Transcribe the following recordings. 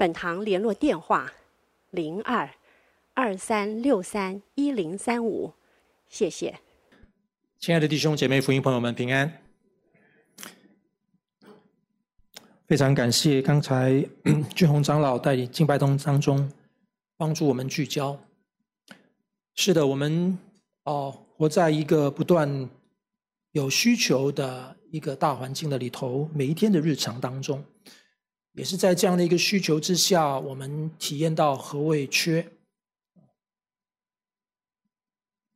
本堂联络电话：零二二三六三一零三五，谢谢。亲爱的弟兄姐妹、福音朋友们，平安！非常感谢刚才 俊宏长老带领敬拜当当中帮助我们聚焦。是的，我们哦活在一个不断有需求的一个大环境的里头，每一天的日常当中。也是在这样的一个需求之下，我们体验到何谓缺。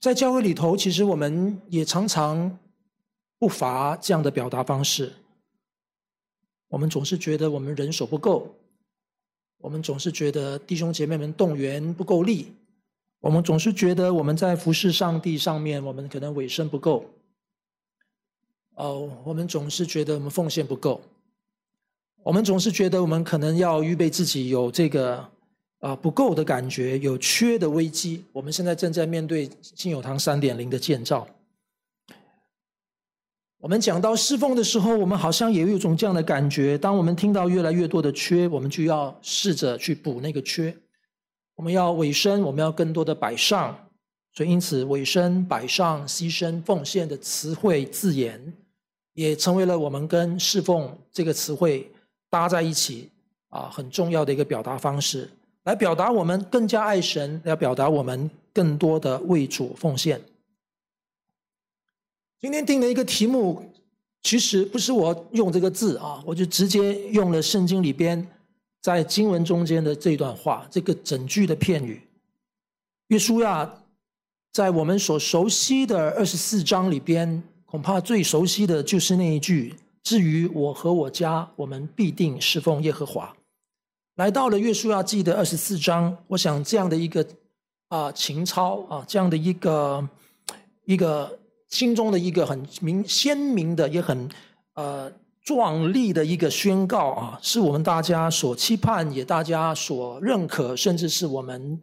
在教会里头，其实我们也常常不乏这样的表达方式。我们总是觉得我们人手不够，我们总是觉得弟兄姐妹们动员不够力，我们总是觉得我们在服侍上帝上面，我们可能委身不够。哦，我们总是觉得我们奉献不够。我们总是觉得我们可能要预备自己有这个啊不够的感觉，有缺的危机。我们现在正在面对金友堂三点零的建造。我们讲到侍奉的时候，我们好像也有一种这样的感觉。当我们听到越来越多的缺，我们就要试着去补那个缺。我们要委身，我们要更多的摆上。所以，因此委身、摆上、牺牲、奉献的词汇字眼，也成为了我们跟侍奉这个词汇。搭在一起啊，很重要的一个表达方式，来表达我们更加爱神，来表达我们更多的为主奉献。今天定了一个题目，其实不是我用这个字啊，我就直接用了圣经里边在经文中间的这段话，这个整句的片语。约书亚在我们所熟悉的二十四章里边，恐怕最熟悉的就是那一句。至于我和我家，我们必定侍奉耶和华。来到了约书亚记的二十四章，我想这样的一个啊、情操啊，这样的一个一个心中的一个很明鲜明的，也很呃壮丽的一个宣告啊，是我们大家所期盼，也大家所认可，甚至是我们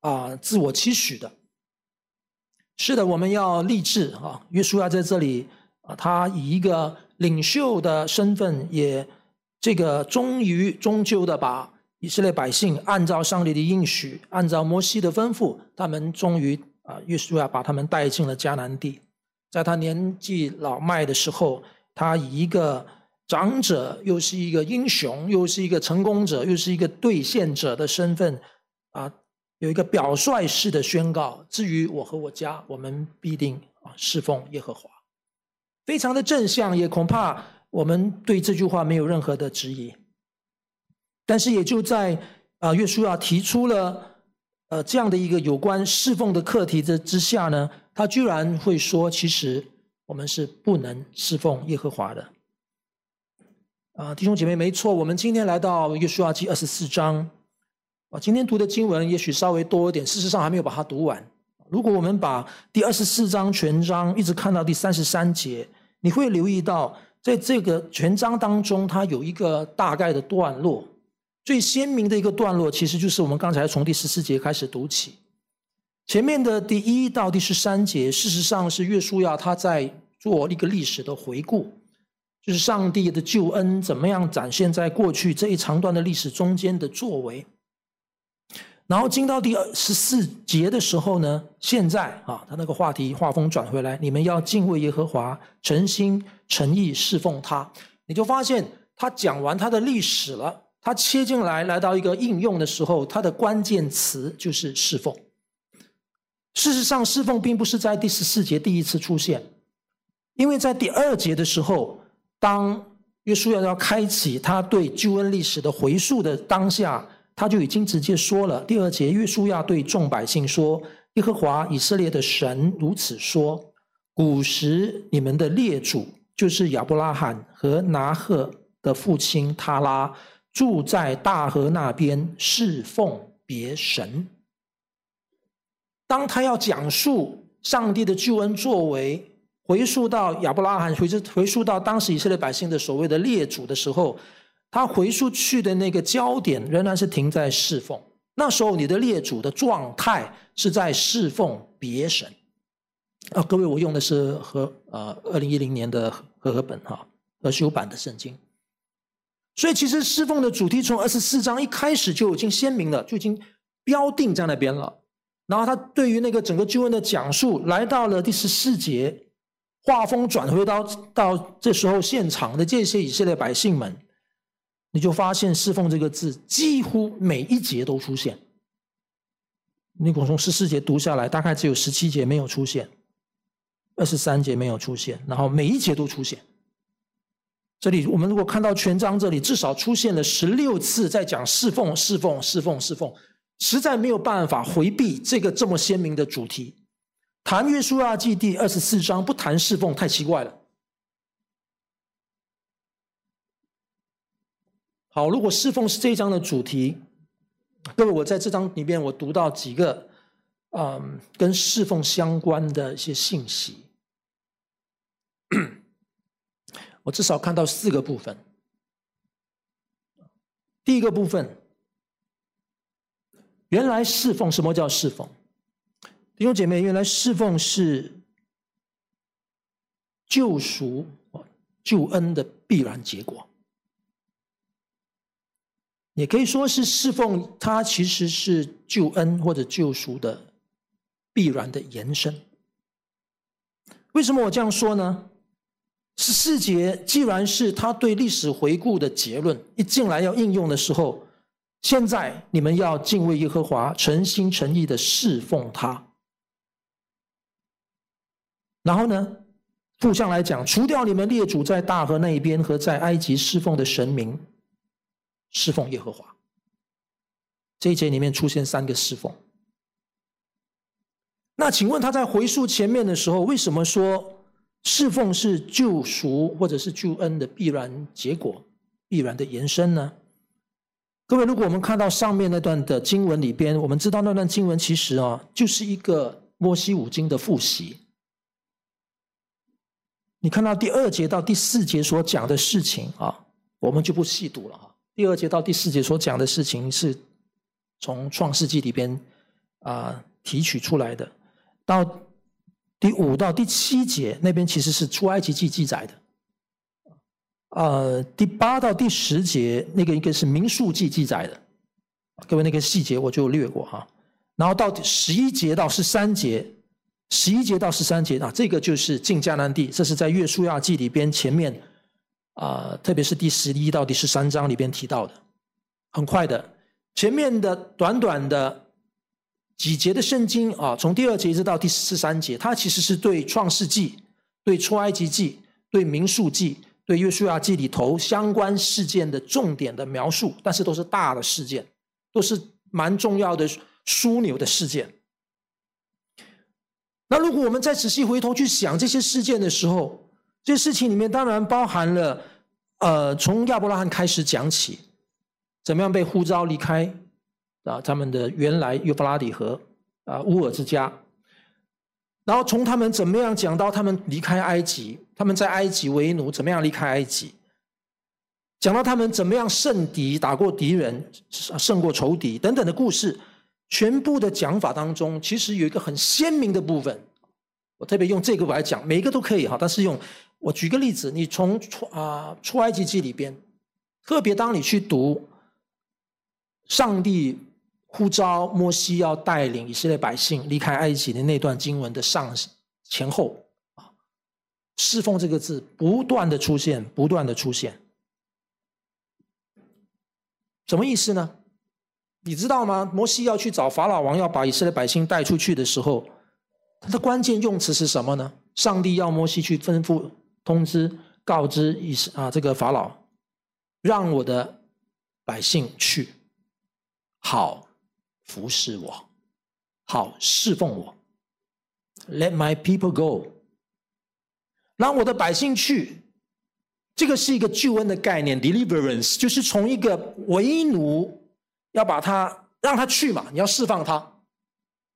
啊、自我期许的。是的，我们要立志啊，约书亚在这里啊，他以一个。领袖的身份也这个终于终究的把以色列百姓按照上帝的应许，按照摩西的吩咐，他们终于啊，约书亚把他们带进了迦南地。在他年纪老迈的时候，他以一个长者，又是一个英雄，又是一个成功者，又是一个兑现者的身份啊，有一个表率式的宣告：至于我和我家，我们必定啊侍奉耶和华。非常的正向，也恐怕我们对这句话没有任何的质疑。但是也就在啊，约书亚提出了呃这样的一个有关侍奉的课题的之下呢，他居然会说，其实我们是不能侍奉耶和华的。啊，弟兄姐妹，没错，我们今天来到约书亚记二十四章，啊，今天读的经文也许稍微多一点，事实上还没有把它读完。如果我们把第二十四章全章一直看到第三十三节，你会留意到，在这个全章当中，它有一个大概的段落。最鲜明的一个段落，其实就是我们刚才从第十四节开始读起。前面的第一到第十三节，事实上是约书亚他在做一个历史的回顾，就是上帝的救恩怎么样展现在过去这一长段的历史中间的作为。然后进到第二十四节的时候呢，现在啊，他那个话题画风转回来，你们要敬畏耶和华，诚心诚意侍奉他。你就发现他讲完他的历史了，他切进来来到一个应用的时候，他的关键词就是侍奉。事实上，侍奉并不是在第十四节第一次出现，因为在第二节的时候，当约书亚要开启他对救恩历史的回溯的当下。他就已经直接说了，第二节，约书亚对众百姓说：“耶和华以色列的神如此说：古时你们的列祖，就是亚伯拉罕和拿鹤的父亲他拉，住在大河那边，侍奉别神。当他要讲述上帝的救恩作为，回溯到亚伯拉罕，回溯回溯到当时以色列百姓的所谓的列祖的时候，他回溯去的那个焦点仍然是停在侍奉。那时候你的列祖的状态是在侍奉别神。啊，各位，我用的是和呃二零一零年的和合本哈和修版的圣经。所以其实侍奉的主题从二十四章一开始就已经鲜明了，就已经标定在那边了。然后他对于那个整个旧恩的讲述，来到了第十四节，画风转回到到这时候现场的这些以色列百姓们，你就发现“侍奉”这个字几乎每一节都出现。你如果从十四节读下来，大概只有十七节没有出现，二十三节没有出现，然后每一节都出现。这里我们如果看到全章，这里至少出现了十六次在讲侍奉、侍奉、侍奉、侍奉，实在没有办法回避这个这么鲜明的主题。谈约书亚记第二十四章不谈侍奉太奇怪了。好，如果侍奉是这一章的主题，各位，我在这章里面我读到几个嗯跟侍奉相关的一些信息。我至少看到四个部分。第一个部分，原来侍奉，什么叫侍奉？弟兄姐妹，原来侍奉是救赎、救恩的必然结果，也可以说是侍奉，它其实是救恩或者救赎的必然的延伸。为什么我这样说呢？十四节既然是他对历史回顾的结论，一进来要应用的时候，现在你们要敬畏耶和华，诚心诚意的侍奉他。然后呢，互相来讲，除掉你们列祖在大河那一边和在埃及侍奉的神明，侍奉耶和华。这一节里面出现三个侍奉。那请问他在回溯前面的时候，为什么说？侍奉是救赎或者是救恩的必然结果，必然的延伸呢？各位，如果我们看到上面那段的经文里边，我们知道那段经文其实啊，就是一个摩西五经的复习。你看到第二节到第四节所讲的事情啊，我们就不细读了哈。第二节到第四节所讲的事情是从创世纪里边啊提取出来的，到。第五到第七节那边其实是出埃及记记载的，呃，第八到第十节那个应该是民数记记载的，各位那个细节我就略过哈。然后到十一节到十三节，十一节到十三节啊，这个就是进迦南地，这是在约书亚记里边前面啊、特别是第十一到第十三章里边提到的，很快的，前面的短短的。几节的圣经啊，从第二节一直到第十三节，它其实是对创世纪、对出埃及记、对民数记、对约书亚记里头相关事件的重点的描述，但是都是大的事件，都是蛮重要的枢纽的事件。那如果我们再仔细回头去想这些事件的时候，这事情里面当然包含了，呃，从亚伯拉罕开始讲起，怎么样被呼召离开。啊，他们的原来幼发拉底河啊，乌尔之家，然后从他们怎么样讲到他们离开埃及，他们在埃及为奴，怎么样离开埃及，讲到他们怎么样胜敌，打过敌人，胜过仇敌等等的故事，全部的讲法当中，其实有一个很鲜明的部分，我特别用这个来讲，每一个都可以哈，但是用我举个例子，你从出啊出埃及记里边，特别当你去读上帝。呼召摩西要带领以色列百姓离开埃及的那段经文的上前后啊，侍奉这个字不断的出现，不断的出现，什么意思呢？你知道吗？摩西要去找法老王，要把以色列百姓带出去的时候，他的关键用词是什么呢？上帝要摩西去吩咐、通知、告知以色啊这个法老，让我的百姓去，好。服侍我，好侍奉我。Let my people go，让我的百姓去，这个是一个救恩的概念，deliverance，就是从一个为奴要把他让他去嘛，你要释放他。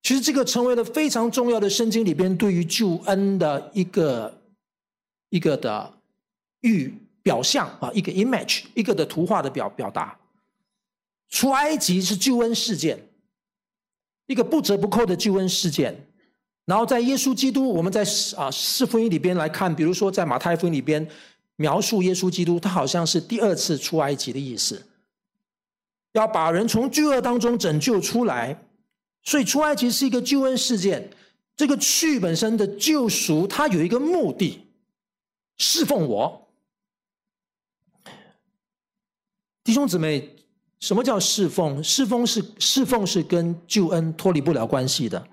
其实这个成为了非常重要的圣经里边对于救恩的一个一个的预表象啊，一个 image，一个的图画的表表达。出埃及是救恩事件，一个不折不扣的救恩事件。然后在耶稣基督，我们在啊四福音里边来看，比如说在马太福音里边。描述耶稣基督，他好像是第二次出埃及的意思，要把人从罪恶当中拯救出来，所以出埃及是一个救恩事件。这个去本身的救赎，它有一个目的，侍奉我。弟兄姊妹，什么叫侍奉？侍奉是侍奉是跟救恩脱离不了关系的。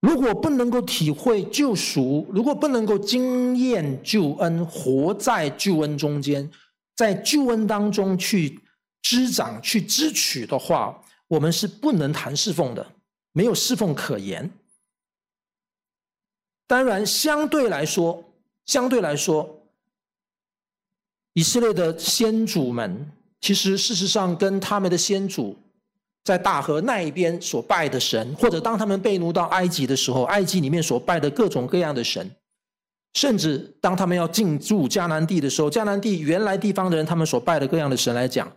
如果不能够体会救赎，如果不能够经验救恩，活在救恩中间，在救恩当中去滋长、去支取的话，我们是不能谈侍奉的，没有侍奉可言。当然，相对来说，相对来说，以色列的先祖们，其实事实上跟他们的先祖。在大河那一边所拜的神，或者当他们被奴到埃及的时候，埃及里面所拜的各种各样的神，甚至当他们要进驻迦南地的时候，迦南地原来地方的人他们所拜的各样的神来讲，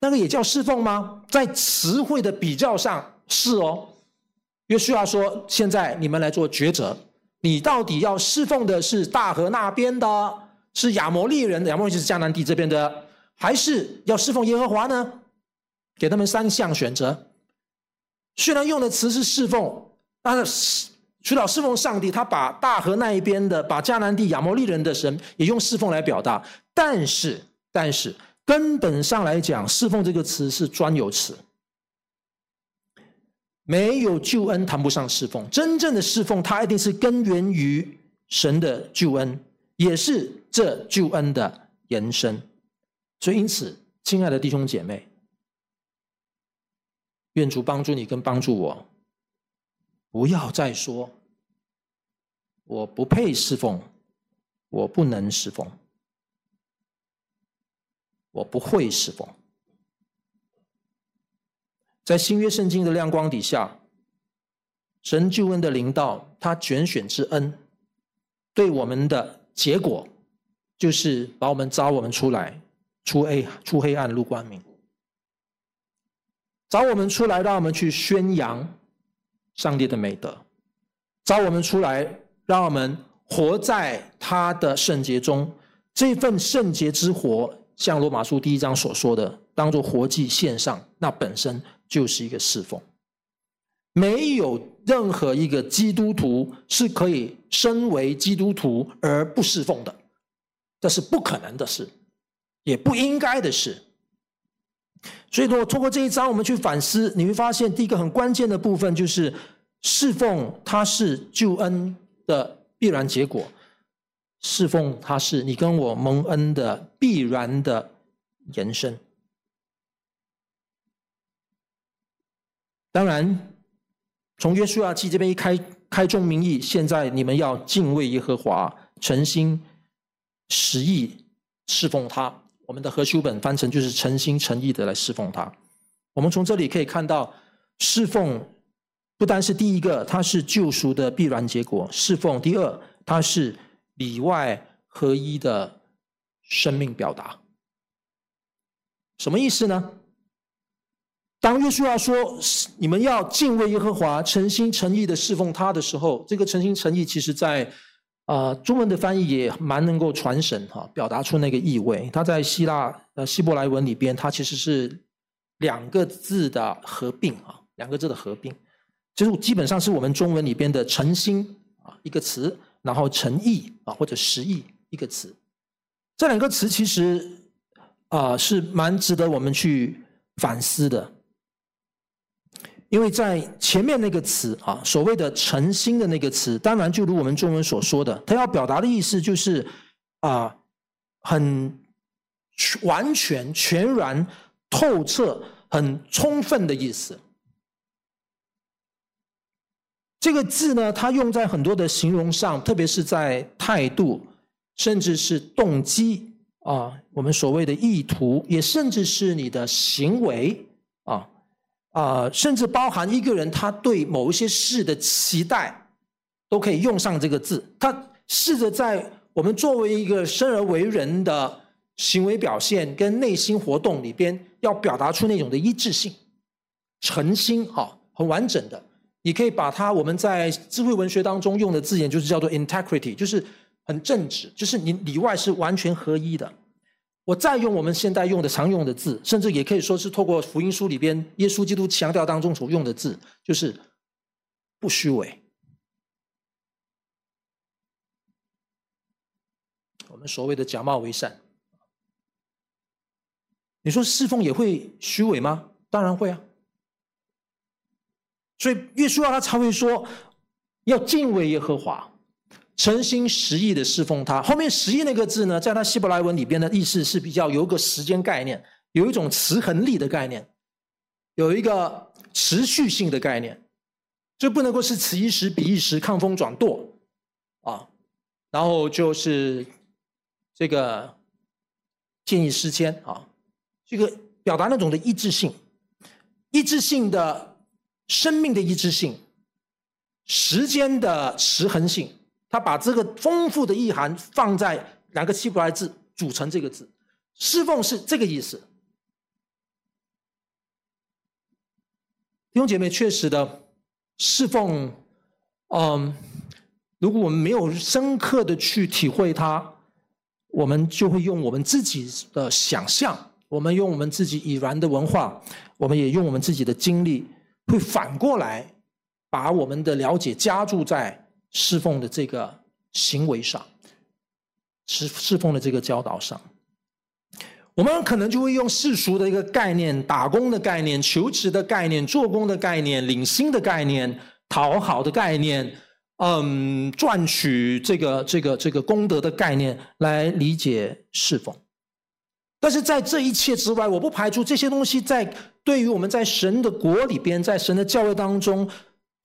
那个也叫侍奉吗？在词汇的比较上是哦。约书亚说：“现在你们来做抉择，你到底要侍奉的是大河那边的，是亚摩利人，亚摩利就是迦南地这边的，还是要侍奉耶和华呢？”给他们三项选择，虽然用的词是侍奉，但是除了侍奉上帝，他把大河那一边的，把迦南地亚摩利人的神也用侍奉来表达，但是，但是根本上来讲，侍奉这个词是专有词，没有救恩谈不上侍奉。真正的侍奉，它一定是根源于神的救恩，也是这救恩的延伸。所以，因此，亲爱的弟兄姐妹。愿主帮助你，跟帮助我，不要再说我不配侍奉，我不能侍奉，我不会侍奉。在新约圣经的亮光底下，神救恩的临到，他拣选之恩，对我们的结果，就是把我们招我们出来，出黑出黑暗入光明。找我们出来，让我们去宣扬上帝的美德；找我们出来，让我们活在他的圣洁中。这份圣洁之活，像罗马书第一章所说的，当做活祭献上，那本身就是一个侍奉。没有任何一个基督徒是可以身为基督徒而不侍奉的，这是不可能的事，也不应该的事。所以，如果通过这一章我们去反思，你会发现第一个很关键的部分就是侍奉，它是救恩的必然结果；侍奉，它是你跟我蒙恩的必然的延伸。当然，从约书亚记这边一开开宗明义，现在你们要敬畏耶和华，诚心实意侍奉他。我们的和修本翻成就是诚心诚意的来侍奉他。我们从这里可以看到，侍奉不单是第一个，它是救赎的必然结果；侍奉第二，它是里外合一的生命表达。什么意思呢？当约书亚说你们要敬畏耶和华，诚心诚意的侍奉他的时候，这个诚心诚意，其实在。啊、呃，中文的翻译也蛮能够传神哈，表达出那个意味。它在希腊呃希伯来文里边，它其实是两个字的合并啊，两个字的合并，就是基本上是我们中文里边的诚心啊一个词，然后诚意啊或者实意一个词。这两个词其实啊、是蛮值得我们去反思的。因为在前面那个词啊，所谓的诚心的那个词，当然就如我们中文所说的，它要表达的意思就是啊，很完全、全然、透彻、很充分的意思。这个字呢，它用在很多的形容上，特别是在态度、甚至是动机啊，我们所谓的意图，也甚至是你的行为啊啊，甚至包含一个人他对某一些事的期待，都可以用上这个字。他试着在我们作为一个生而为人的行为表现跟内心活动里边，要表达出那种的一致性、诚心啊，很完整的。你可以把它我们在智慧文学当中用的字眼，就是叫做 integrity，就是很正直，就是你里外是完全合一的。我再用我们现代用的常用的字，甚至也可以说是透过福音书里边耶稣基督强调当中所用的字，就是不虚伪。我们所谓的假冒为善。你说侍奉也会虚伪吗？当然会啊。所以约书亚他才会说，要敬畏耶和华，诚心实意的侍奉他。后面“实意”那个字呢，在他希伯来文里边的意思是比较有个时间概念，有一种持恒力的概念，有一个持续性的概念，就不能够是此一时彼一时，抗风转舵啊。然后就是这个见异思迁啊，这个表达那种的一致性，一致性的。生命的一致性，时间的持恒性，他把这个丰富的意涵放在两个希伯来字组成这个字，侍奉是这个意思。弟兄姐妹，确实的侍奉，嗯，如果我们没有深刻的去体会它，我们就会用我们自己的想象，我们用我们自己已然的文化，我们也用我们自己的经历。会反过来把我们的了解加注在侍奉的这个行为上，侍侍奉的这个教导上，我们可能就会用世俗的一个概念、打工的概念、求职的概念、做工的概念、领薪的概念、讨好的概念，嗯，赚取这个这个这个功德的概念来理解侍奉。但是在这一切之外，我不排除这些东西在对于我们在神的国里边，在神的教会当中，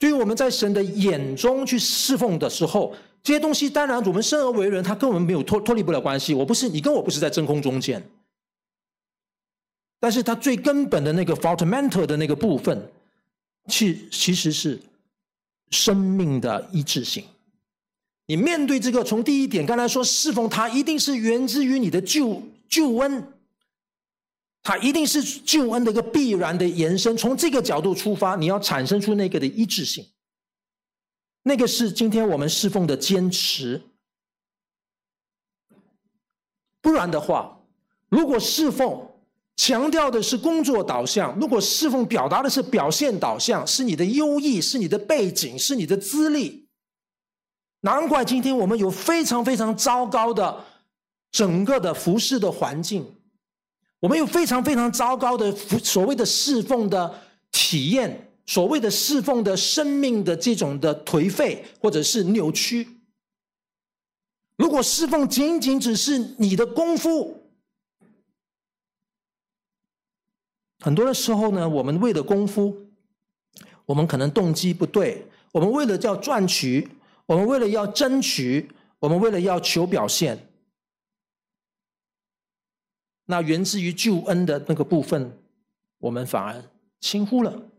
对于我们在神的眼中去侍奉的时候，这些东西当然我们生而为人，他跟我们没有脱脱离不了关系。我不是你跟我不是在真空中间，但是他最根本的那个 fundamental 的那个部分，其其实是生命的一致性。你面对这个，从第一点刚才说侍奉他，一定是源自于你的救。救恩，它一定是救恩的一个必然的延伸。从这个角度出发，你要产生出那个的一致性，那个是今天我们侍奉的坚持。不然的话，如果侍奉强调的是工作导向，如果侍奉表达的是表现导向，是你的优异，是你的背景，是你的资历，难怪今天我们有非常非常糟糕的。整个的服侍的环境，我们有非常非常糟糕的所谓的侍奉的体验，所谓的侍奉的生命的这种的颓废或者是扭曲。如果侍奉仅仅只是你的功夫，很多的时候呢，我们为了功夫，我们可能动机不对，我们为了要赚取，我们为了要争取，我们为了要求表现。那源自于救恩的那个部分，我们反而轻忽了。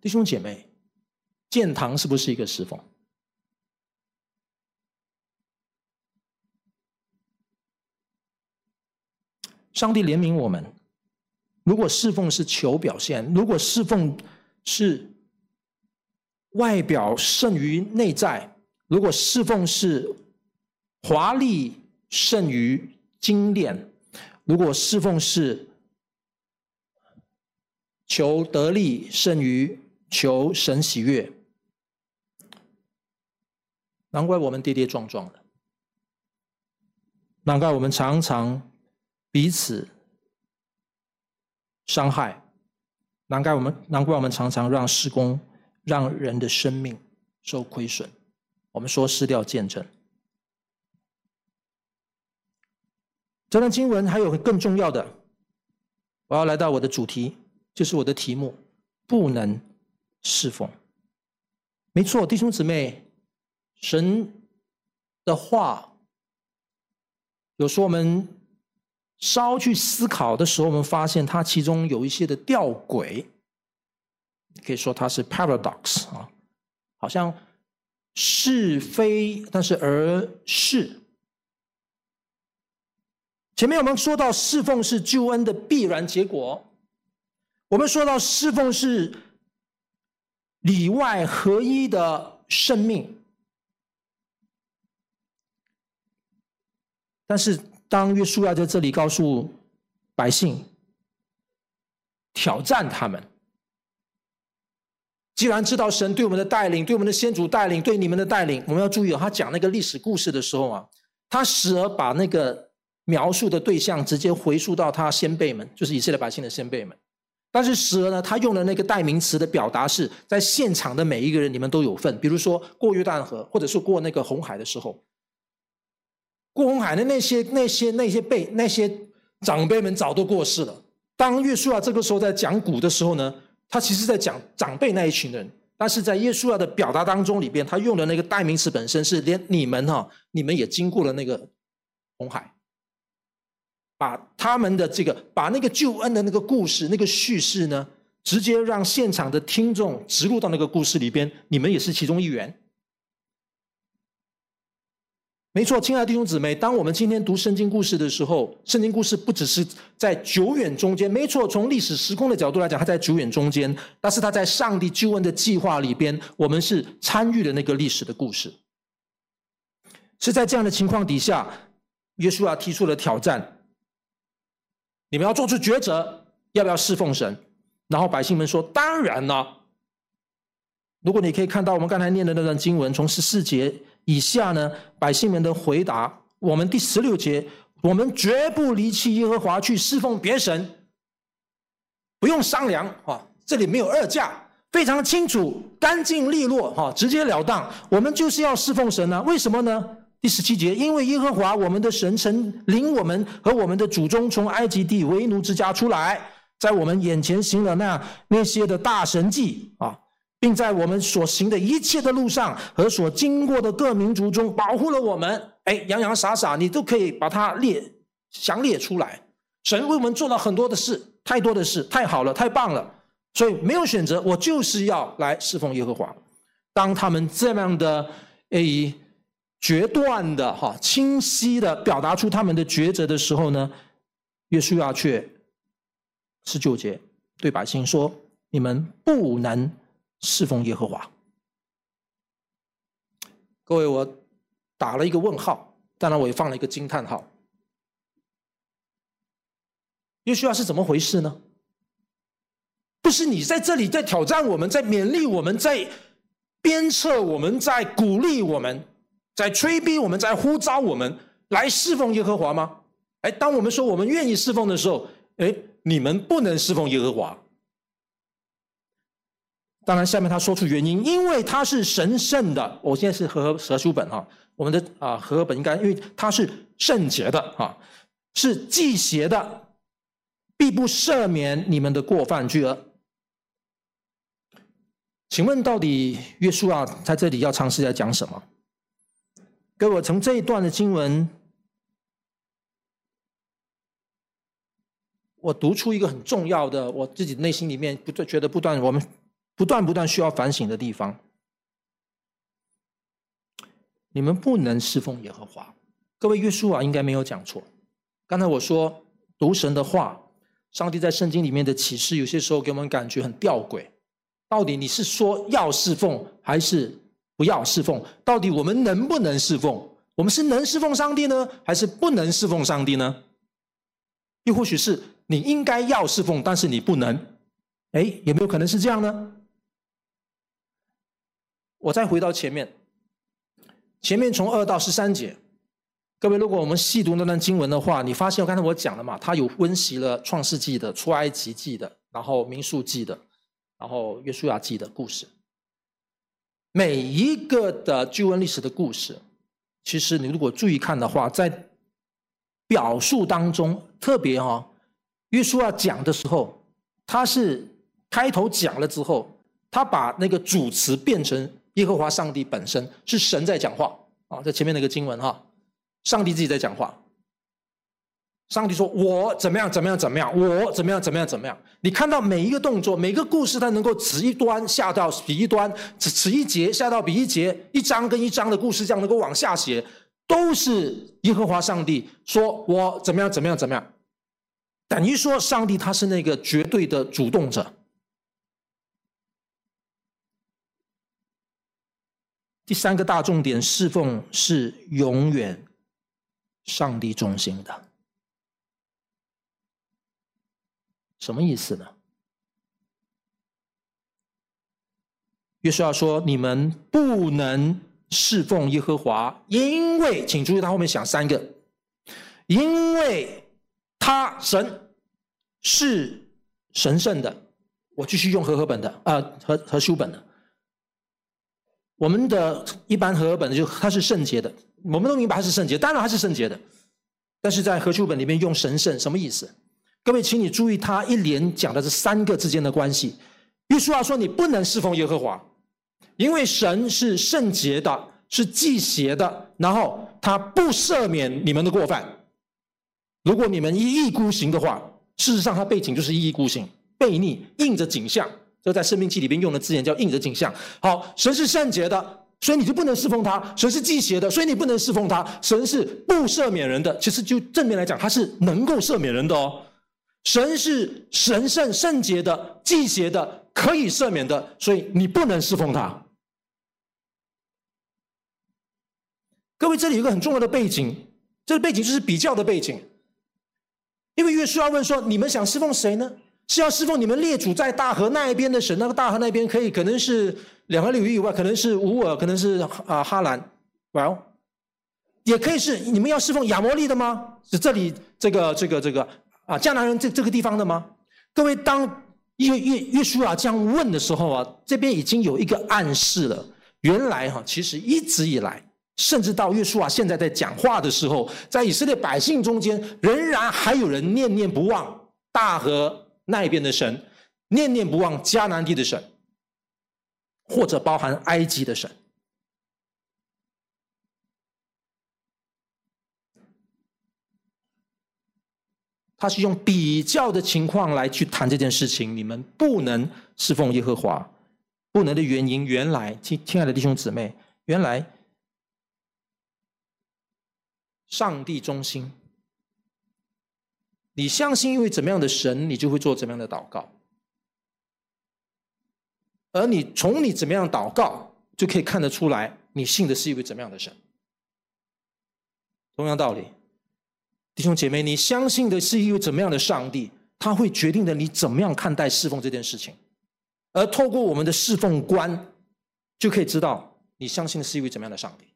弟兄姐妹，建堂是不是一个侍奉？上帝怜悯我们。如果侍奉是求表现，如果侍奉是外表胜于内在，如果侍奉是华丽胜于精炼。如果侍奉是求得利胜于求神喜悦，难怪我们跌跌撞撞的，难怪我们常常彼此伤害，难怪我们难怪我们常常让施工让人的生命受亏损，我们说失掉见证。这段经文还有更重要的，我要来到我的主题，就是我的题目：不能侍奉。没错，弟兄姊妹，神的话，有时候我们稍去思考的时候，我们发现它其中有一些的吊诡，可以说它是 paradox 啊，好像是非，但是而是。前面我们说到侍奉是救恩的必然结果，我们说到侍奉是里外合一的生命。但是当约书亚在这里告诉百姓，挑战他们，既然知道神对我们的带领，对我们的先祖带领，对你们的带领，我们要注意哦，他讲那个历史故事的时候啊，他时而把那个。描述的对象直接回溯到他先辈们，就是以色列百姓的先辈们。但是时而呢，他用的那个代名词的表达是在现场的每一个人，你们都有份。比如说过约旦河，或者是过那个红海的时候，过红海的那些那些那些辈那些长辈们早都过世了。当约书亚这个时候在讲古的时候呢，他其实在讲长辈那一群人。但是在约书亚的表达当中里边，他用的那个代名词本身是连你们哈，你们也经过了那个红海。把他们的这个，把那个救恩的那个故事、那个叙事呢，直接让现场的听众植入到那个故事里边，你们也是其中一员。没错，亲爱的弟兄姊妹，当我们今天读圣经故事的时候，圣经故事不只是在久远中间，没错，从历史时空的角度来讲，它在久远中间，但是它在上帝救恩的计划里边，我们是参与了那个历史的故事。是在这样的情况底下，约书亚提出了挑战。你们要做出抉择，要不要侍奉神？然后百姓们说：“当然了。”如果你可以看到我们刚才念的那段经文，从十四节以下呢，百姓们的回答，我们第十六节，我们绝不离弃耶和华去侍奉别神，不用商量，啊，这里没有二价，非常清楚，干净利落，哈，直截了当，我们就是要侍奉神呢？为什么呢？第十七节，因为耶和华我们的神曾领我们和我们的祖宗从埃及地为奴之家出来，在我们眼前行了那那些的大神迹啊，并在我们所行的一切的路上和所经过的各民族中保护了我们。哎，洋洋洒洒你都可以把它列详列出来。神为我们做了很多的事，太多的事，太好了，太棒了，所以没有选择，我就是要来侍奉耶和华。当他们这样的诶。决断的哈，清晰的表达出他们的抉择的时候呢，约书亚却十九节对百姓说：“你们不能侍奉耶和华。”各位，我打了一个问号，当然我也放了一个惊叹号。约书亚是怎么回事呢？不是你在这里在挑战我们，在勉励我们，在鞭策我们，在鼓励我们。在催逼我们，在呼召我们来侍奉耶和华吗？哎，当我们说我们愿意侍奉的时候，哎，你们不能侍奉耶和华。当然，下面他说出原因，因为他是神圣的。我现在是和合书本哈，我们的啊和合本应该，因为他是圣洁的啊，是忌邪的，必不赦免你们的过犯罪恶。请问，到底约书亚在这里要尝试在讲什么？给我从这一段的经文，我读出一个很重要的，我自己内心里面不断觉得不断，我们不断不断需要反省的地方。你们不能侍奉耶和华。各位约书亚应该没有讲错。刚才我说读神的话，上帝在圣经里面的启示，有些时候给我们感觉很吊诡。到底你是说要侍奉，还是？不要侍奉，到底我们能不能侍奉？我们是能侍奉上帝呢，还是不能侍奉上帝呢？又或许是你应该要侍奉，但是你不能。哎，有没有可能是这样呢？我再回到前面，前面从二到十三节，各位，如果我们细读那段经文的话，你发现我刚才我讲了嘛，他有温习了创世纪的、出埃及记的，然后民数记的，然后约书亚记的故事。每一个的救恩历史的故事，其实你如果注意看的话，在表述当中特别哈、哦，约书亚讲的时候，他是开头讲了之后，他把那个主词变成耶和华上帝本身是神在讲话啊，在前面那个经文哈，上帝自己在讲话。上帝说：“我怎么样？怎么样？怎么样？我怎么样？怎么样？怎么样？你看到每一个动作，每个故事，它能够此一端下到彼一端，此此一节下到彼一节，一章跟一章的故事这样能够往下写，都是耶和华上帝说我怎么样？怎么样？怎么样？等于说，上帝他是那个绝对的主动者。第三个大重点，侍奉是永远上帝中心的。”什么意思呢？约书亚说：“你们不能侍奉耶和华，因为，请注意他后面想三个，因为他神是神圣的。”我继续用和合本的，啊、和和书本的。我们的一般和合本的就它是圣洁的，我们都明白它是圣洁，当然它是圣洁的。但是在和书本里面用神圣，什么意思？各位，请你注意，他一连讲的这三个之间的关系。约书亚说：“你不能侍奉耶和华，因为神是圣洁的，是忌邪的，然后他不赦免你们的过犯。如果你们一意孤行的话，事实上，他背景就是一意孤行、悖逆、印着景象。这在《生命记》里边用的字眼叫‘印着景象’。好，神是圣洁的，所以你就不能侍奉他；神是忌邪的，所以你不能侍奉他；神是不赦免人的，其实就正面来讲，他是能够赦免人的哦。”神是神圣圣洁的、忌邪的、可以赦免的，所以你不能侍奉他。各位，这里有一个很重要的背景，这个背景就是比较的背景。因为约书亚问说：“你们想侍奉谁呢？是要侍奉你们列祖在大河那一边的神？那个大河那边可以可能是两河流域以外，可能是乌尔，可能是啊哈兰，Well，也可以是你们要侍奉亚摩利的吗？是这里这个这个这个。”啊，迦南人这这个地方的吗？各位，当约约约书亚这样问的时候啊，这边已经有一个暗示了。原来哈，其实一直以来，甚至到约书亚现在在讲话的时候，在以色列百姓中间，仍然还有人念念不忘大河那边的神，念念不忘迦南地的神，或者包含埃及的神。他是用比较的情况来去谈这件事情。你们不能侍奉耶和华，不能的原因，原来亲亲爱的弟兄姊妹，原来上帝中心。你相信一位怎么样的神，你就会做怎么样的祷告。而你从你怎么样祷告，就可以看得出来，你信的是一位怎么样的神。同样道理。弟兄姐妹，你相信的是一位怎么样的上帝？他会决定的你怎么样看待侍奉这件事情。而透过我们的侍奉观，就可以知道你相信的是一位怎么样的上帝。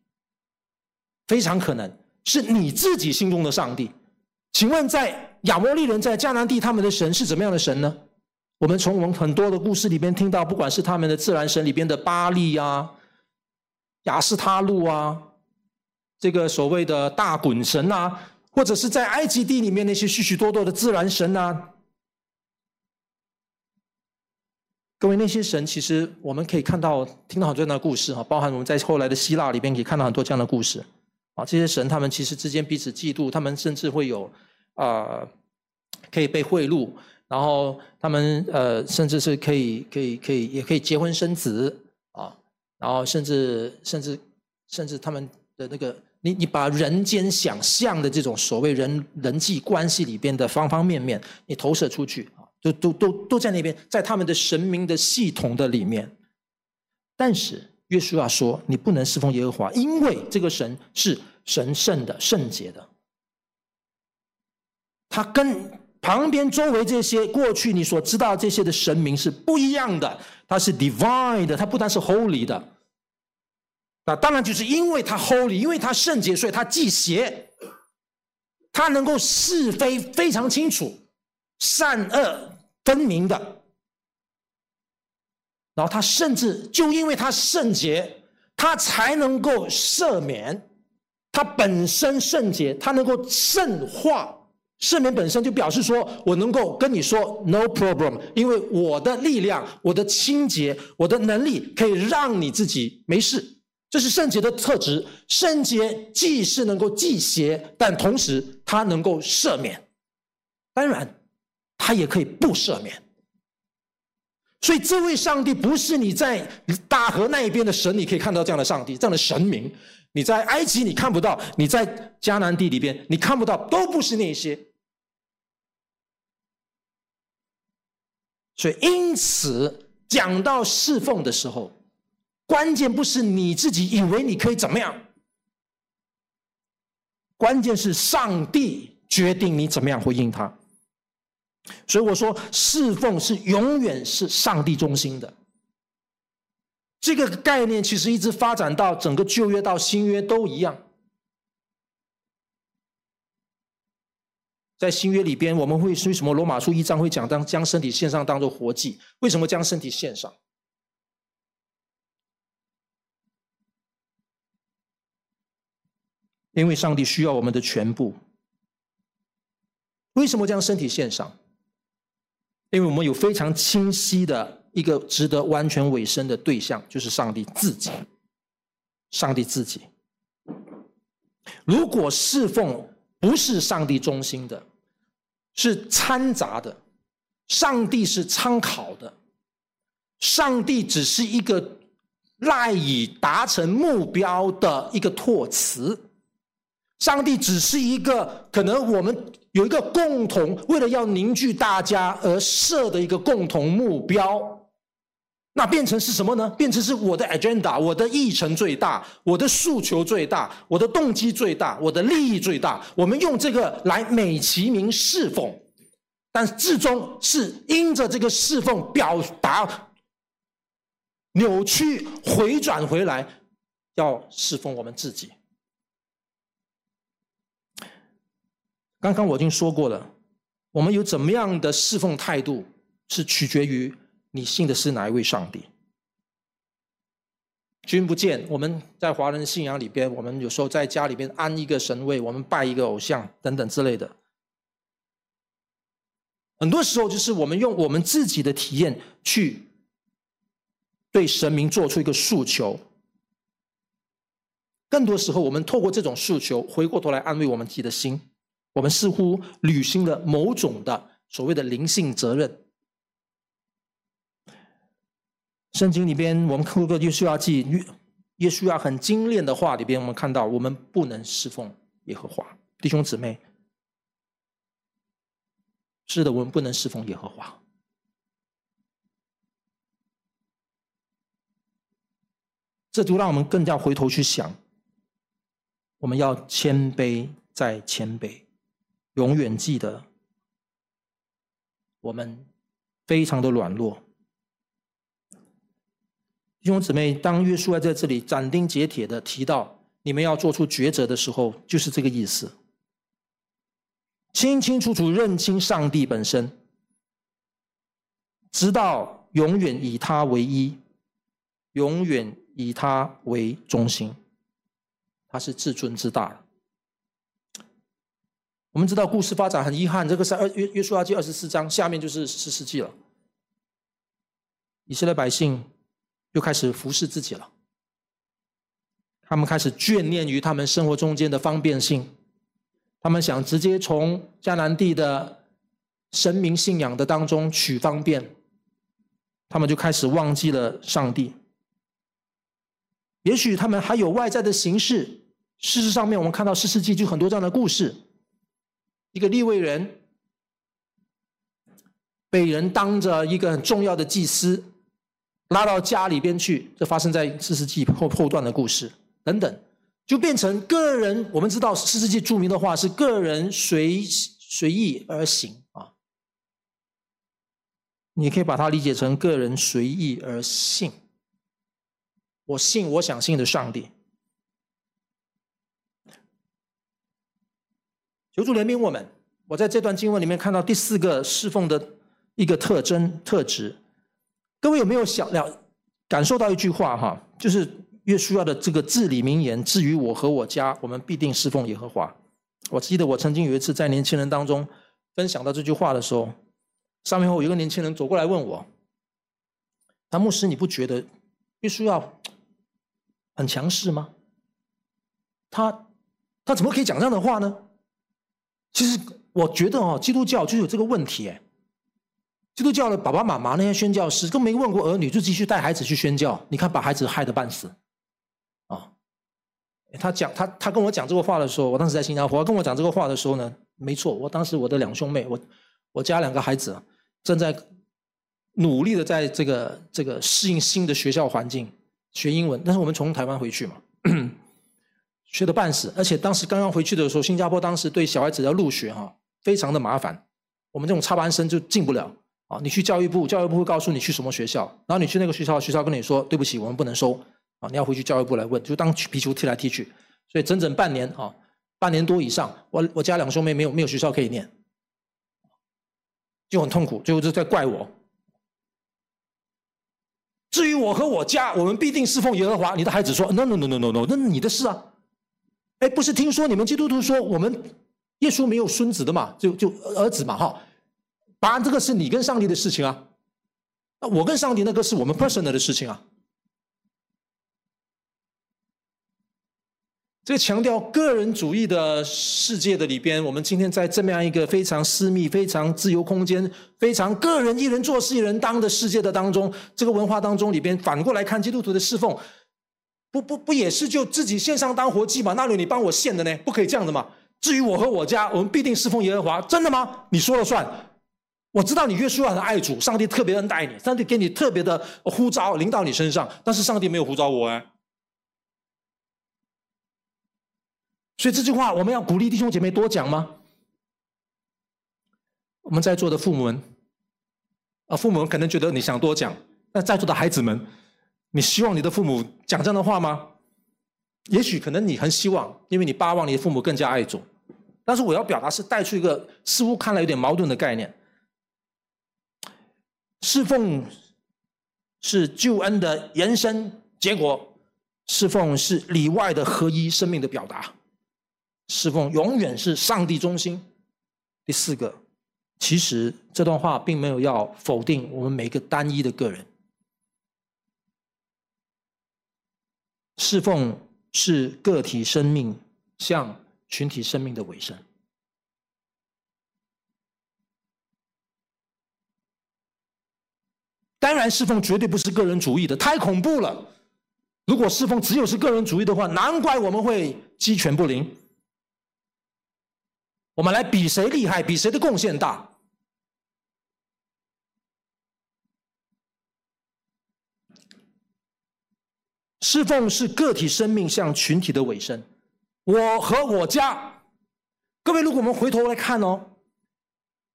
非常可能是你自己心中的上帝。请问，在亚摩利人在迦南地，他们的神是怎么样的神呢？我们从我们很多的故事里边听到，不管是他们的自然神里边的巴力啊、亚斯他路啊，这个所谓的大衮神啊。或者是在埃及地里面那些许许多多的自然神啊，各位那些神，其实我们可以看到、听到很多这样的故事哈，包含我们在后来的希腊里边可以看到很多这样的故事啊。这些神他们其实之间彼此嫉妒，他们甚至会有啊、可以被贿赂，然后他们呃甚至是可以可以可以也可以结婚生子啊，然后甚至甚至甚至他们的那个。你你把人间想象的这种所谓人人际关系里边的方方面面，你投射出去啊，都都都都在那边，在他们的神明的系统的里面。但是约书亚说，你不能侍奉耶和华，因为这个神是神圣的、圣洁的。他跟旁边周围这些过去你所知道这些的神明是不一样的，他是 divine 的，他不单是 holy 的。那当然就是因为他 holy，因为他圣洁，所以他忌邪，他能够是非非常清楚，善恶分明的。然后他甚至就因为他圣洁，他才能够赦免，他本身圣洁，他能够圣化赦免本身就表示说我能够跟你说 no problem，因为我的力量、我的清洁、我的能力可以让你自己没事。这是圣洁的特质。圣洁既是能够忌邪，但同时它能够赦免。当然，它也可以不赦免。所以，这位上帝不是你在大河那一边的神，你可以看到这样的上帝，这样的神明。你在埃及你看不到，你在迦南地里边你看不到，都不是那些。所以，因此讲到侍奉的时候，关键不是你自己以为你可以怎么样，关键是上帝决定你怎么样回应他。所以我说，侍奉是永远是上帝中心的。这个概念其实一直发展到整个旧约到新约都一样。在新约里边，我们会为什么罗马书一章会讲当将身体献上当做活祭？为什么将身体献上？因为上帝需要我们的全部。为什么将身体献上？因为我们有非常清晰的一个值得完全委身的对象，就是上帝自己。上帝自己，如果侍奉不是上帝中心的，是掺杂的，上帝是参考的，上帝只是一个赖以达成目标的一个托词，上帝只是一个可能我们。有一个共同，为了要凝聚大家而设的一个共同目标，那变成是什么呢？变成是我的 agenda，我的议程最大，我的诉求最大，我的动机最大，我的利益最大。我们用这个来美其名侍奉，但至终是因着这个侍奉表达扭曲回转回来，要侍奉我们自己。刚刚我已经说过了，我们有怎么样的侍奉态度，是取决于你信的是哪一位上帝。君不见，我们在华人信仰里边，我们有时候在家里边安一个神位，我们拜一个偶像等等之类的。很多时候就是我们用我们自己的体验去对神明做出一个诉求。更多时候，我们透过这种诉求，回过头来安慰我们自己的心。我们似乎履行了某种的所谓的灵性责任。圣经里边，我们看过约书亚记，约约书亚很精炼的话里边，我们看到我们不能侍奉耶和华，弟兄姊妹。是的，我们不能侍奉耶和华。这就让我们更加回头去想，我们要谦卑再谦卑。永远记得，我们非常的软弱。弟兄姊妹，当约书亚在这里斩钉截铁的提到你们要做出抉择的时候，就是这个意思。清清楚楚认清上帝本身，直到永远以他为一，永远以他为中心，他是至尊之大。我们知道故事发展很遗憾，这个是二约约书亚记二十四章，下面就是士师记了。以色列百姓又开始服侍自己了，他们开始眷恋于他们生活中间的方便性，他们想直接从迦南地的神明信仰的当中取方便，他们就开始忘记了上帝。也许他们还有外在的形式，事实上面我们看到士师记就很多这样的故事。一个利未人被人当着一个很重要的祭司拉到家里边去，这发生在四世纪后后段的故事等等，就变成个人。我们知道四世纪著名的话是“个人随随意而行”啊，你可以把它理解成“个人随意而信”。我信我想信的上帝。求主怜悯我们。我在这段经文里面看到第四个侍奉的一个特征特质。各位有没有想了感受到一句话哈？就是约书亚的这个至理名言：至于我和我家，我们必定侍奉耶和华。我记得我曾经有一次在年轻人当中分享到这句话的时候，上面后有一个年轻人走过来问我：“那牧师，你不觉得必须要很强势吗？他他怎么可以讲这样的话呢？”其实我觉得哦，基督教就有这个问题哎。基督教的爸爸妈妈那些宣教师，都没问过儿女，就继续带孩子去宣教。你看，把孩子害得半死，啊！他讲他他跟我讲这个话的时候，我当时在新加坡，跟我讲这个话的时候呢，没错，我当时我的两兄妹，我我家两个孩子正在努力的在这个这个适应新的学校环境，学英文。但是我们从台湾回去嘛，学得半死，而且当时刚刚回去的时候，新加坡当时对小孩子要入学哈，非常的麻烦，我们这种插班生就进不了。啊，你去教育部，教育部会告诉你去什么学校，然后你去那个学校，学校跟你说对不起，我们不能收。啊，你要回去教育部来问，就当皮球踢来踢去。所以整整半年啊，半年多以上，我我家两兄妹没有没有学校可以念，就很痛苦，最后就在怪我。至于我和我家，我们必定侍奉耶和华。你的孩子说：“No no no no no no，那你的事啊。”哎，不是听说你们基督徒说我们耶稣没有孙子的嘛？就就儿子嘛，哈。答案，这个是你跟上帝的事情啊，那我跟上帝那个是我们 personal 的事情啊。这个强调个人主义的世界的里边，我们今天在这么样一个非常私密、非常自由空间、非常个人一人做事一人当的世界的当中，这个文化当中里边，反过来看基督徒的侍奉，不不不也是就自己献上当活祭吗？哪里你帮我献的呢？不可以这样的嘛。至于我和我家，我们必定侍奉耶和华，真的吗？你说了算。我知道你约书亚很爱主，上帝特别恩待你，上帝给你特别的呼召临到你身上，但是上帝没有呼召我哎。所以这句话我们要鼓励弟兄姐妹多讲吗？我们在座的父母们，啊，父母们可能觉得你想多讲，那在座的孩子们，你希望你的父母讲这样的话吗？也许可能你很希望，因为你巴望你的父母更加爱主，但是我要表达是带出一个似乎看来有点矛盾的概念。侍奉是救恩的延伸结果，侍奉是里外的合一生命的表达，侍奉永远是上帝中心。第四个，其实这段话并没有要否定我们每个单一的个人，侍奉是个体生命向群体生命的尾声。当然，侍奉绝对不是个人主义的，太恐怖了。如果侍奉只有是个人主义的话，难怪我们会鸡犬不宁。我们来比谁厉害，比谁的贡献大。侍奉是个体生命向群体的委身。我和我家，各位，如果我们回头来看哦，《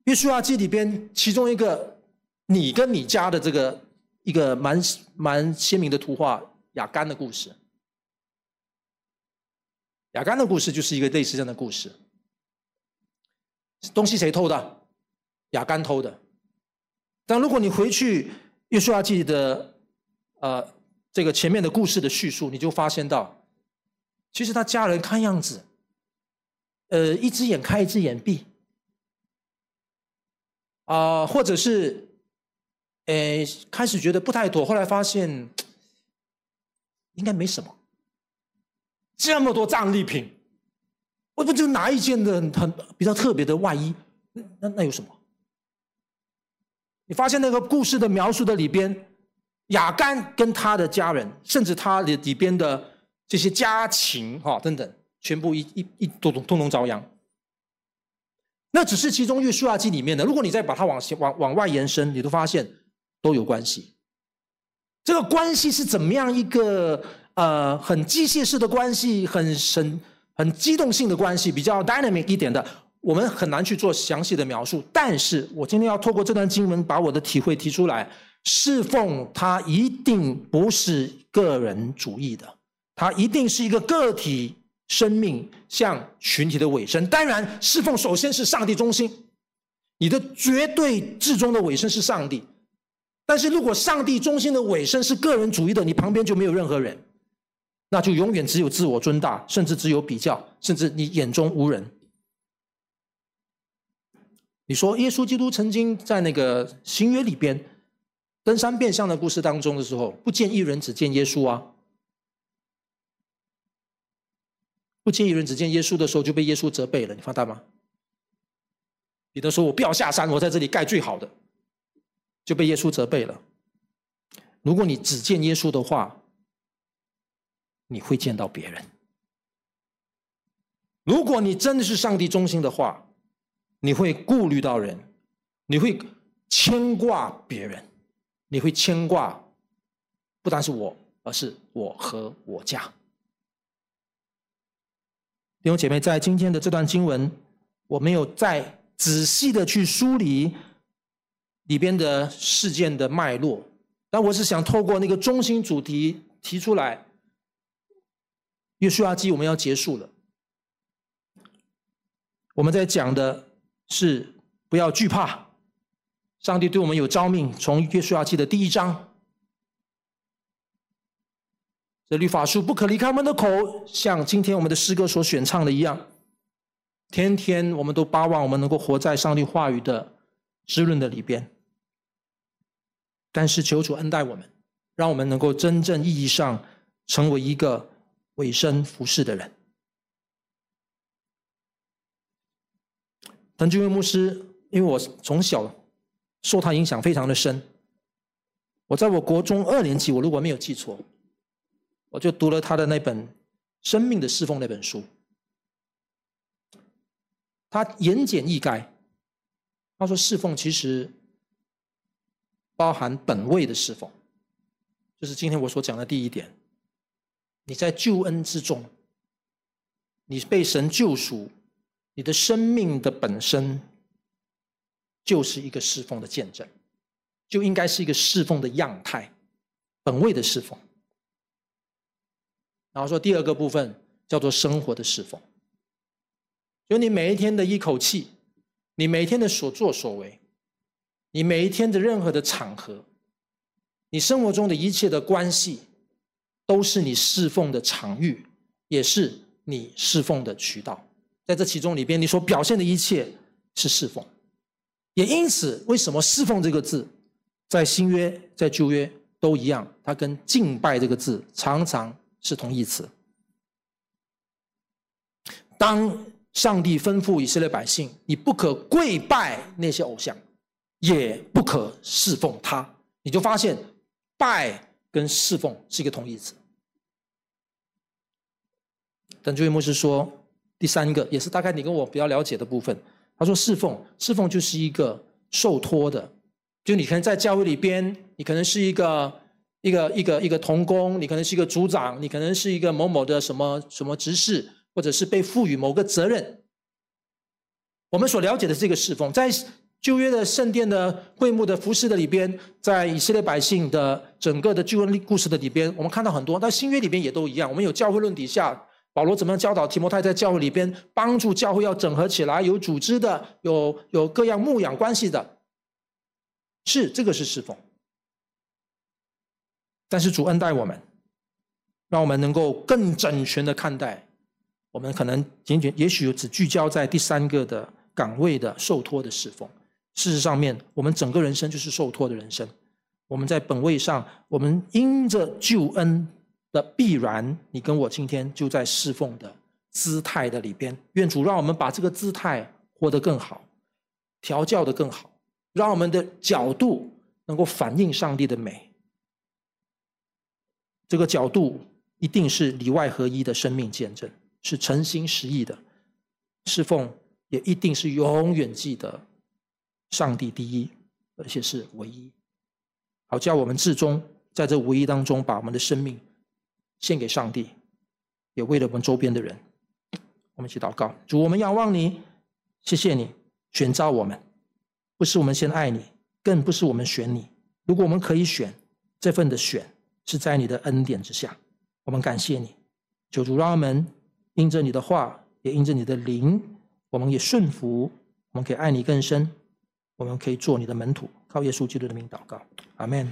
约书亚记》里边其中一个。你跟你家的这个一个蛮蛮鲜明的图画，亚干的故事。亚干的故事就是一个类似这样的故事。东西谁偷的？亚干偷的。但如果你回去约书亚记的呃这个前面的故事的叙述，你就发现到，其实他家人看样子，呃，一只眼开一只眼闭，啊、或者是。诶，开始觉得不太妥，后来发现应该没什么。这么多战利品，我不就拿一件的很比较特别的外衣，那那有什么？你发现那个故事的描述的里边，亚干跟他的家人，甚至他的里边的这些家禽哈等等，全部一一一都通通通遭殃。那只是其中约书亚记里面的，如果你再把它往往往外延伸，你都发现。都有关系，这个关系是怎么样一个呃很机械式的关系，很很很机动性的关系，比较 dynamic 一点的，我们很难去做详细的描述。但是我今天要透过这段经文，把我的体会提出来：侍奉它一定不是个人主义的，它一定是一个个体生命向群体的委身。当然，侍奉首先是上帝中心，你的绝对至终的委身是上帝。但是如果上帝中心的委身是个人主义的，你旁边就没有任何人，那就永远只有自我尊大，甚至只有比较，甚至你眼中无人。你说耶稣基督曾经在那个新约里边登山变相的故事当中的时候，不见一人，只见耶稣啊。不见一人，只见耶稣的时候，就被耶稣责备了。你发大吗？彼得说：“我不要下山，我在这里盖最好的。”就被耶稣责备了。如果你只见耶稣的话，你会见到别人。如果你真的是上帝中心的话，你会顾虑到人，你会牵挂别人，你会牵挂不单是我，而是我和我家。弟兄姐妹，在今天的这段经文，我没有再仔细的去梳理里边的事件的脉络，但我是想透过那个中心主题提出来。约书亚记我们要结束了，我们在讲的是不要惧怕，上帝对我们有召命，从约书亚记的第一章，这律法书不可离开我们的口，像今天我们的诗歌所选唱的一样，天天我们都巴望我们能够活在上帝话语的滋润的里边。但是求主恩待我们，让我们能够真正意义上成为一个。委身服侍的人，邓俊威牧师，因为我从小受他影响非常的深。我在我国中二年级，我如果没有记错，我就读了他的那本《生命的侍奉》那本书。他言简意赅，他说侍奉其实包含本位的侍奉，就是今天我所讲的第一点。你在救恩之中，你被神救赎，你的生命的本身就是一个侍奉的见证，就应该是一个侍奉的样态，本位的侍奉。然后说第二个部分叫做生活的侍奉，就你每一天的一口气，你每一天的所作所为，你每一天的任何的场合，你生活中的一切的关系。都是你侍奉的场域，也是你侍奉的渠道。在这其中里边，你所表现的一切是侍奉。也因此，为什么“侍奉”这个字，在新约、在旧约都一样？它跟“敬拜”这个字常常是同义词。当上帝吩咐以色列百姓：“你不可跪拜那些偶像，也不可侍奉他。”你就发现，拜跟侍奉是一个同义词。但这位牧师说，第三个也是大概你跟我比较了解的部分。他说侍奉，侍奉就是一个受托的，就你可能在教会里边，你可能是一个一个一个一个童工，你可能是一个组长，你可能是一个某某的什么什么执事，或者是被赋予某个责任。我们所了解的这个侍奉，在旧约的圣殿的会幕的服侍的里边，在以色列百姓的整个的救恩故事的里边，我们看到很多。但新约里边也都一样，我们有教会论底下。保罗怎么样教导提摩太在教会里边帮助教会要整合起来，有组织的，有有各样牧养关系的，是这个是侍奉。但是主恩待我们，让我们能够更整全的看待。我们可能仅仅也许只聚焦在第三个的岗位的受托的侍奉。事实上面，我们整个人生就是受托的人生。我们在本位上，我们因着救恩。的必然，你跟我今天就在侍奉的姿态的里边。愿主让我们把这个姿态活得更好，调教的更好，让我们的角度能够反映上帝的美。这个角度一定是里外合一的生命见证，是诚心实意的侍奉，也一定是永远记得上帝第一，而且是唯一。好，叫我们至终在这唯一当中，把我们的生命。献给上帝，也为了我们周边的人，我们一起祷告。主，我们仰望你，谢谢你选召我们，不是我们先爱你，更不是我们选你。如果我们可以选，这份的选是在你的恩典之下。我们感谢你，求主让我们因着你的话，也因着你的灵，我们也顺服，我们可以爱你更深，我们可以做你的门徒。靠耶稣基督的名祷告，阿门。